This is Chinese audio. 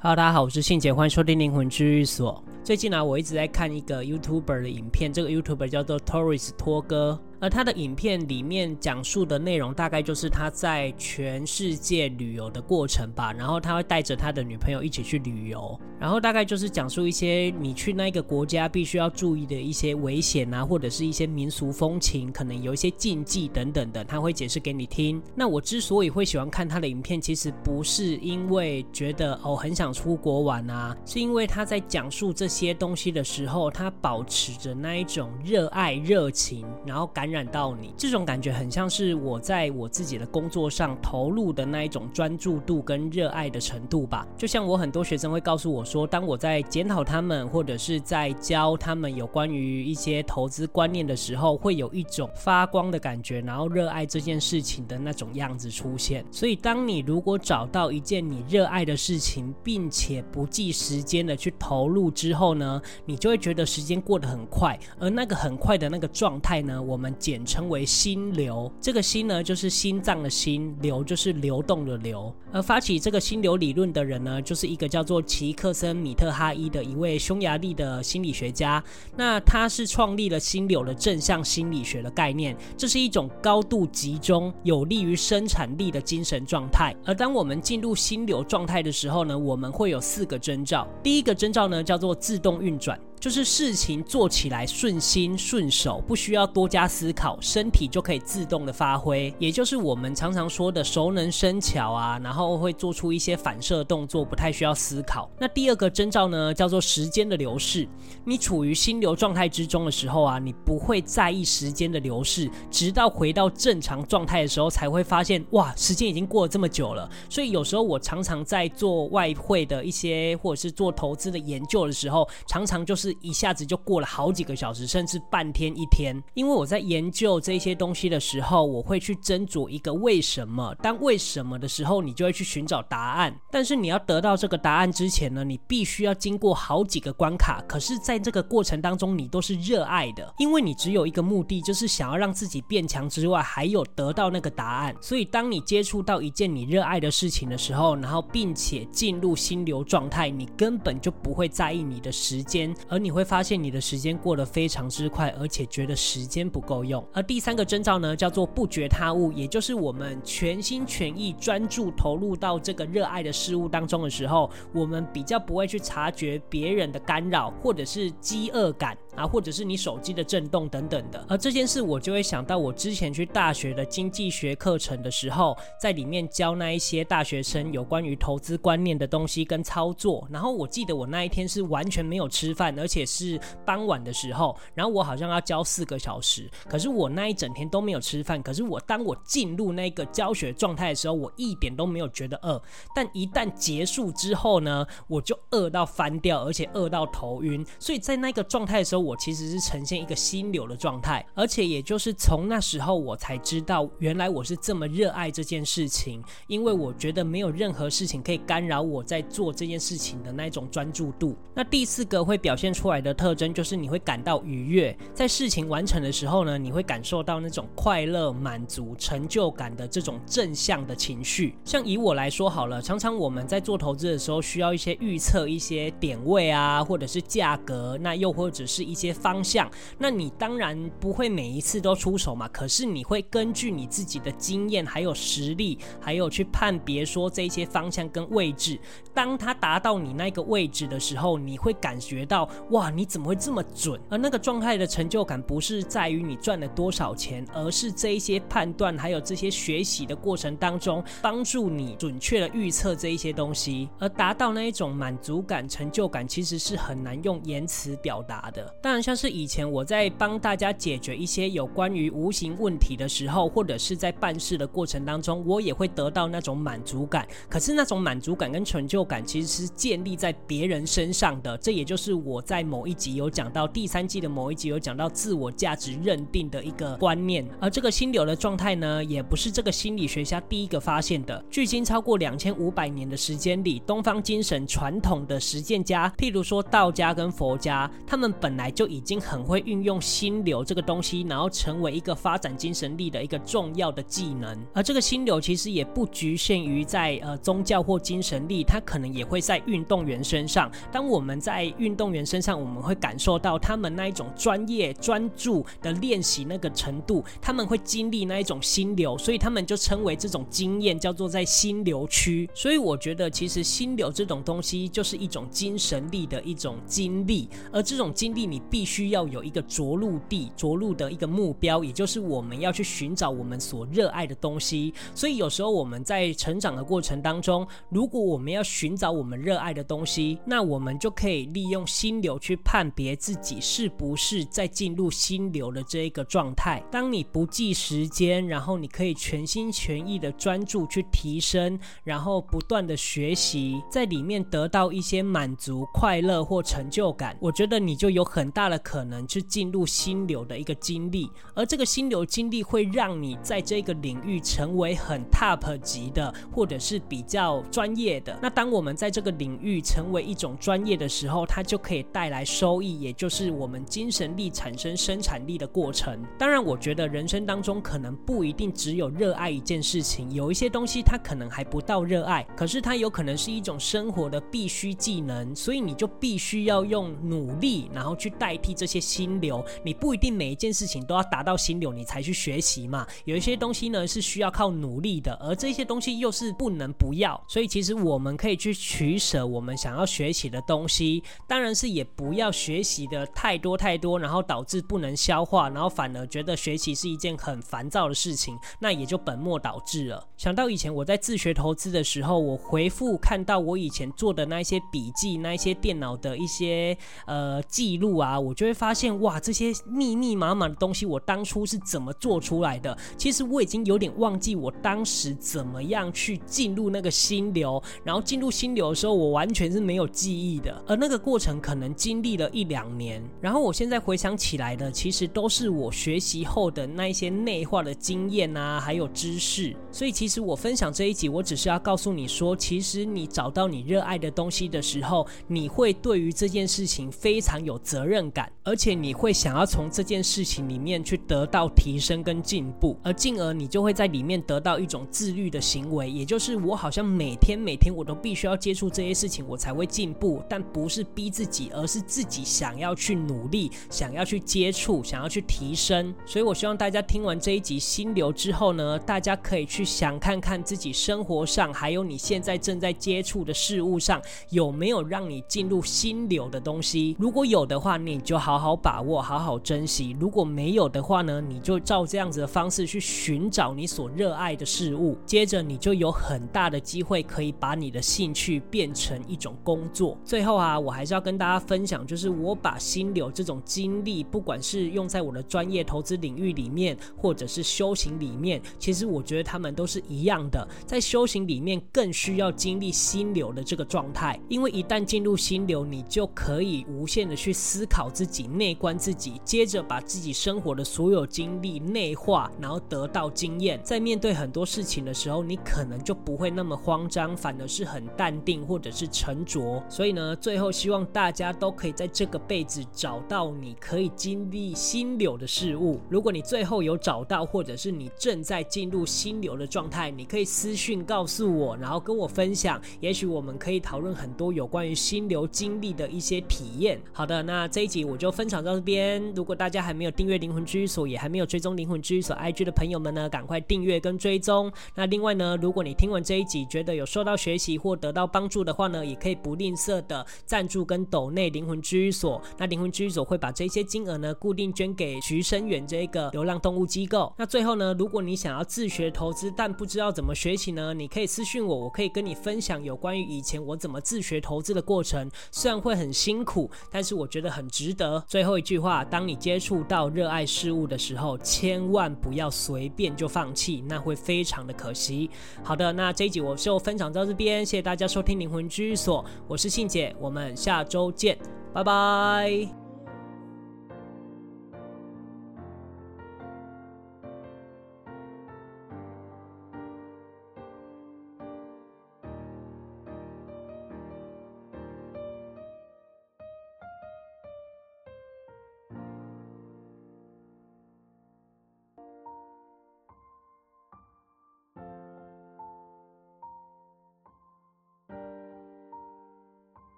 Hello，大家好，我是信姐，欢迎收听灵魂治愈所。最近呢、我一直在看一个 YouTuber 的影片，这个 YouTuber 叫做 Torres 托哥。而他的影片里面讲述的内容，大概就是他在全世界旅游的过程吧。然后他会带着他的女朋友一起去旅游，然后大概就是讲述一些你去那个国家必须要注意的一些危险啊，或者是一些民俗风情，可能有一些禁忌等等的，他会解释给你听。那我之所以会喜欢看他的影片，其实不是因为觉得哦很想出国玩啊，是因为他在讲述这些东西的时候，他保持着那一种热爱热情，然后感。感染到你，这种感觉很像是我在我自己的工作上投入的那一种专注度跟热爱的程度吧。就像我很多学生会告诉我说，当我在检讨他们或者是在教他们有关于一些投资观念的时候，会有一种发光的感觉，然后热爱这件事情的那种样子出现。所以，当你如果找到一件你热爱的事情，并且不计时间的去投入之后呢，你就会觉得时间过得很快，而那个很快的那个状态呢，我们。简称为心流，这个心呢就是心脏的心，流就是流动的流。而发起这个心流理论的人呢，就是一个叫做奇克森米特哈伊的一位匈牙利的心理学家。那他是创立了心流的正向心理学的概念，这是一种高度集中、有利于生产力的精神状态。而当我们进入心流状态的时候呢，我们会有四个征兆。第一个征兆呢叫做自动运转。就是事情做起来顺心顺手，不需要多加思考，身体就可以自动的发挥，也就是我们常常说的熟能生巧啊，然后会做出一些反射动作，不太需要思考。那第二个征兆呢，叫做时间的流逝。你处于心流状态之中的时候啊，你不会在意时间的流逝，直到回到正常状态的时候，才会发现哇，时间已经过了这么久了。所以有时候我常常在做外汇的一些或者是做投资的研究的时候，常常就是。一下子就过了好几个小时，甚至半天一天。因为我在研究这些东西的时候，我会去斟酌一个为什么。当为什么的时候，你就会去寻找答案。但是你要得到这个答案之前呢，你必须要经过好几个关卡。可是，在这个过程当中，你都是热爱的，因为你只有一个目的，就是想要让自己变强之外，还有得到那个答案。所以，当你接触到一件你热爱的事情的时候，然后并且进入心流状态，你根本就不会在意你的时间，你会发现你的时间过得非常之快，而且觉得时间不够用。而第三个征兆呢，叫做不觉他物，也就是我们全心全意专注投入到这个热爱的事物当中的时候，我们比较不会去察觉别人的干扰，或者是饥饿感。啊，或者是你手机的震动等等的，而这件事我就会想到我之前去大学的经济学课程的时候，在里面教那一些大学生有关于投资观念的东西跟操作。然后我记得我那一天是完全没有吃饭，而且是傍晚的时候，然后我好像要教四个小时，可是我那一整天都没有吃饭。可是我当我进入那个教学状态的时候，我一点都没有觉得饿。但一旦结束之后呢，我就饿到翻掉，而且饿到头晕。所以在那个状态的时候，我其实是呈现一个心流的状态，而且也就是从那时候我才知道，原来我是这么热爱这件事情，因为我觉得没有任何事情可以干扰我在做这件事情的那种专注度。那第四个会表现出来的特征就是你会感到愉悦，在事情完成的时候呢，你会感受到那种快乐、满足、成就感的这种正向的情绪。像以我来说好了，常常我们在做投资的时候需要一些预测一些点位啊，或者是价格，那又或者是一些方向，那你当然不会每一次都出手嘛。可是你会根据你自己的经验，还有实力，还有去判别说这些方向跟位置。当它达到你那个位置的时候，你会感觉到哇，你怎么会这么准？而那个状态的成就感，不是在于你赚了多少钱，而是这一些判断还有这些学习的过程当中，帮助你准确的预测这一些东西，而达到那一种满足感、成就感，其实是很难用言辞表达的。当然，像是以前我在帮大家解决一些有关于无形问题的时候，或者是在办事的过程当中，我也会得到那种满足感。可是那种满足感跟成就感其实是建立在别人身上的。这也就是我在某一集有讲到，第三季的某一集有讲到自我价值认定的一个观念。而这个心流的状态呢，也不是这个心理学家第一个发现的。距今超过两千五百年的时间里，东方精神传统的实践家，譬如说道家跟佛家，他们本来。就已经很会运用心流这个东西，然后成为一个发展精神力的一个重要的技能。而这个心流其实也不局限于在呃宗教或精神力，它可能也会在运动员身上。当我们在运动员身上，我们会感受到他们那一种专业专注的练习那个程度，他们会经历那一种心流，所以他们就称为这种经验叫做在心流区。所以我觉得其实心流这种东西就是一种精神力的一种经历，而这种经历你必须要有一个着陆地、着陆的一个目标，也就是我们要去寻找我们所热爱的东西。所以有时候我们在成长的过程当中，如果我们要寻找我们热爱的东西，那我们就可以利用心流去判别自己是不是在进入心流的这一个状态。当你不计时间，然后你可以全心全意的专注去提升，然后不断的学习，在里面得到一些满足、快乐或成就感，我觉得你就有很大的可能去进入心流的一个经历。而这个心流经历会让你在这个领域成为很 top 级的，或者是比较专业的。那当我们在这个领域成为一种专业的时候，它就可以带来收益，也就是我们精神力产生生产力的过程。当然，我觉得人生当中可能不一定只有热爱一件事情，有一些东西它可能还不到热爱，可是它有可能是一种生活的必须技能，所以你就必须要用努力，然后去代替这些心流。你不一定每一件事情都要达到心流，你才去学习嘛。有一些东西呢是需要靠努力的，而这些东西又是不能不要。所以其实我们可以去取舍我们想要学习的东西，当然是也不要学习的太多太多，然后导致不能消化，然后反而觉得学习是一件很烦躁的事情，那也就本末倒置了。想到以前我在自学投资的时候，我回复看到我以前做的那一些笔记，那一些电脑的一些呃记录啊，啊我就会发现哇，这些密密麻麻的东西，我当初是怎么做出来的？其实我已经有点忘记我当时怎么样去进入那个心流，然后进入心流的时候，我完全是没有记忆的，而那个过程可能经历了一两年，然后我现在回想起来的，其实都是我学习后的那一些内化的经验啊，还有知识。所以其实我分享这一集，我只是要告诉你说，其实你找到你热爱的东西的时候，你会对于这件事情非常有责任感，而且你会想要从这件事情里面去得到提升跟进步，而进而你就会在里面得到一种自律的行为，也就是我好像每天每天我都必须要接触这些事情，我才会进步，但不是逼自己，而是自己想要去努力，想要去接触，想要去提升。所以我希望大家听完这一集心流之后呢，大家可以去想看看自己生活上，还有你现在正在接触的事物上，有没有让你进入心流的东西。如果有的话，你就好好把握，好好珍惜；如果没有的话呢，你就照这样子的方式去寻找你所热爱的事物。接着，你就有很大的机会可以把你的兴趣变成一种工作。最后啊，我还是要跟大家分享，就是我把心流这种经历，不管是用在我的专业投资领域里面，或者是修行里面，其实我觉得他们都是一样的。在修行里面，更需要经历心流的这个状态，因为一旦进入心流，你就可以无限的去思考自己、内观自己，接着把自己生活的所有经历内化，然后得到经验。在面对很多事情的时候，你可能就不会那么慌张，反而是很淡定或者是沉着。所以呢，最后希望大家都可以在这个辈子找到你可以经历心流的事物。如果你最后有找到，或者是你正在进入心流的状态，你可以私讯告诉我，然后跟我分享。也许我们可以讨论很多有关于心流经历的一些体验。好的，那这一集我就分享到这边。如果大家还没有订阅灵魂居所，也还没有追踪灵魂居所 IG 的朋友们呢，赶快订阅跟追踪。那另外呢，如果你听完这一集觉得有受到学习或得到帮助的话呢，也可以不吝啬的赞助跟抖内灵魂居所。那灵魂居所会把这些金额呢固定捐给徐生远这个流浪动物机构。那最后呢，如果你想要自学投资，但不知道怎么学习呢，你可以私讯我，我可以跟你分享有关于以前我怎么自学投资的过程。虽然会很辛苦，但是我觉得很值得。最后一句话，当你接触到热爱事物的时候，千万不要随便就放弃，那会非常的可惜。好的，那这一集我就分享到这边，谢谢大家收听灵魂居所，我是信姐，我们下周见，拜拜。